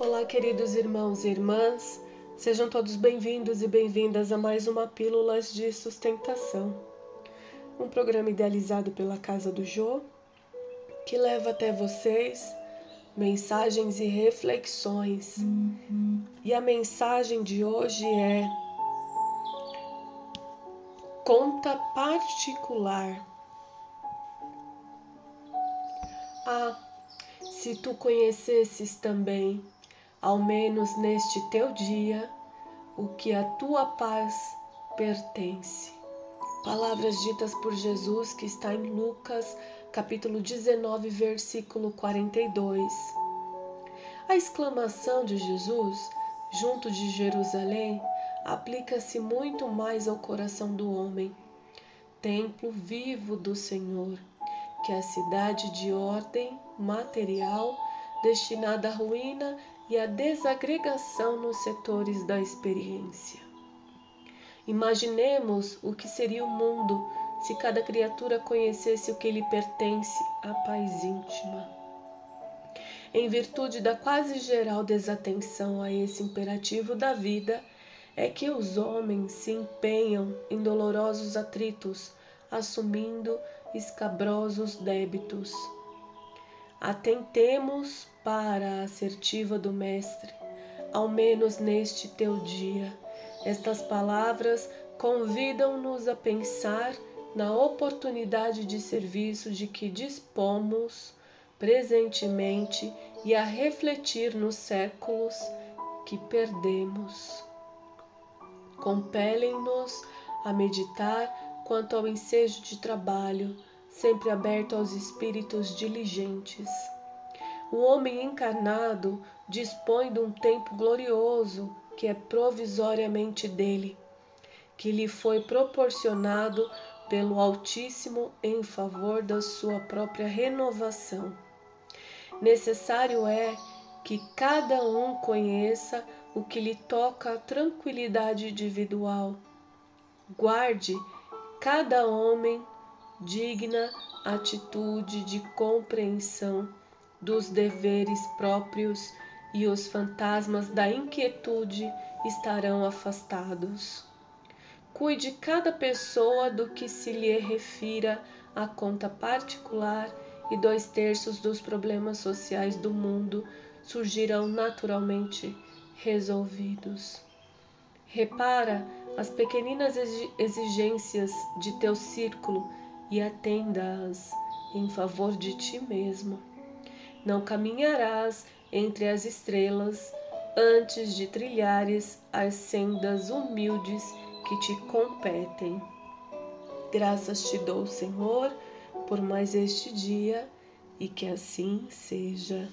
Olá, queridos irmãos e irmãs, sejam todos bem-vindos e bem-vindas a mais uma Pílulas de Sustentação, um programa idealizado pela Casa do Jô que leva até vocês mensagens e reflexões. E a mensagem de hoje é conta particular. Ah, se tu conhecesses também, ao menos neste teu dia, o que a tua paz pertence. Palavras ditas por Jesus que está em Lucas, capítulo 19, versículo 42. A exclamação de Jesus, junto de Jerusalém, aplica-se muito mais ao coração do homem, templo vivo do Senhor, que a cidade de ordem material destinada à ruína e à desagregação nos setores da experiência. Imaginemos o que seria o mundo se cada criatura conhecesse o que lhe pertence, a paz íntima. Em virtude da quase geral desatenção a esse imperativo da vida, é que os homens se empenham em dolorosos atritos, assumindo escabrosos débitos. Atentemos para a assertiva do Mestre, ao menos neste teu dia. Estas palavras convidam-nos a pensar na oportunidade de serviço de que dispomos presentemente e a refletir nos séculos que perdemos compelem-nos a meditar quanto ao ensejo de trabalho, sempre aberto aos espíritos diligentes. O homem encarnado dispõe de um tempo glorioso que é provisoriamente dele, que lhe foi proporcionado pelo Altíssimo em favor da sua própria renovação. Necessário é que cada um conheça o que lhe toca a tranquilidade individual. Guarde cada homem digna atitude de compreensão dos deveres próprios e os fantasmas da inquietude estarão afastados. Cuide cada pessoa do que se lhe refira à conta particular e dois terços dos problemas sociais do mundo surgirão naturalmente resolvidos. Repara as pequeninas exigências de teu círculo e atenda-as em favor de ti mesmo. Não caminharás entre as estrelas antes de trilhares as sendas humildes que te competem. Graças te dou, Senhor, por mais este dia e que assim seja.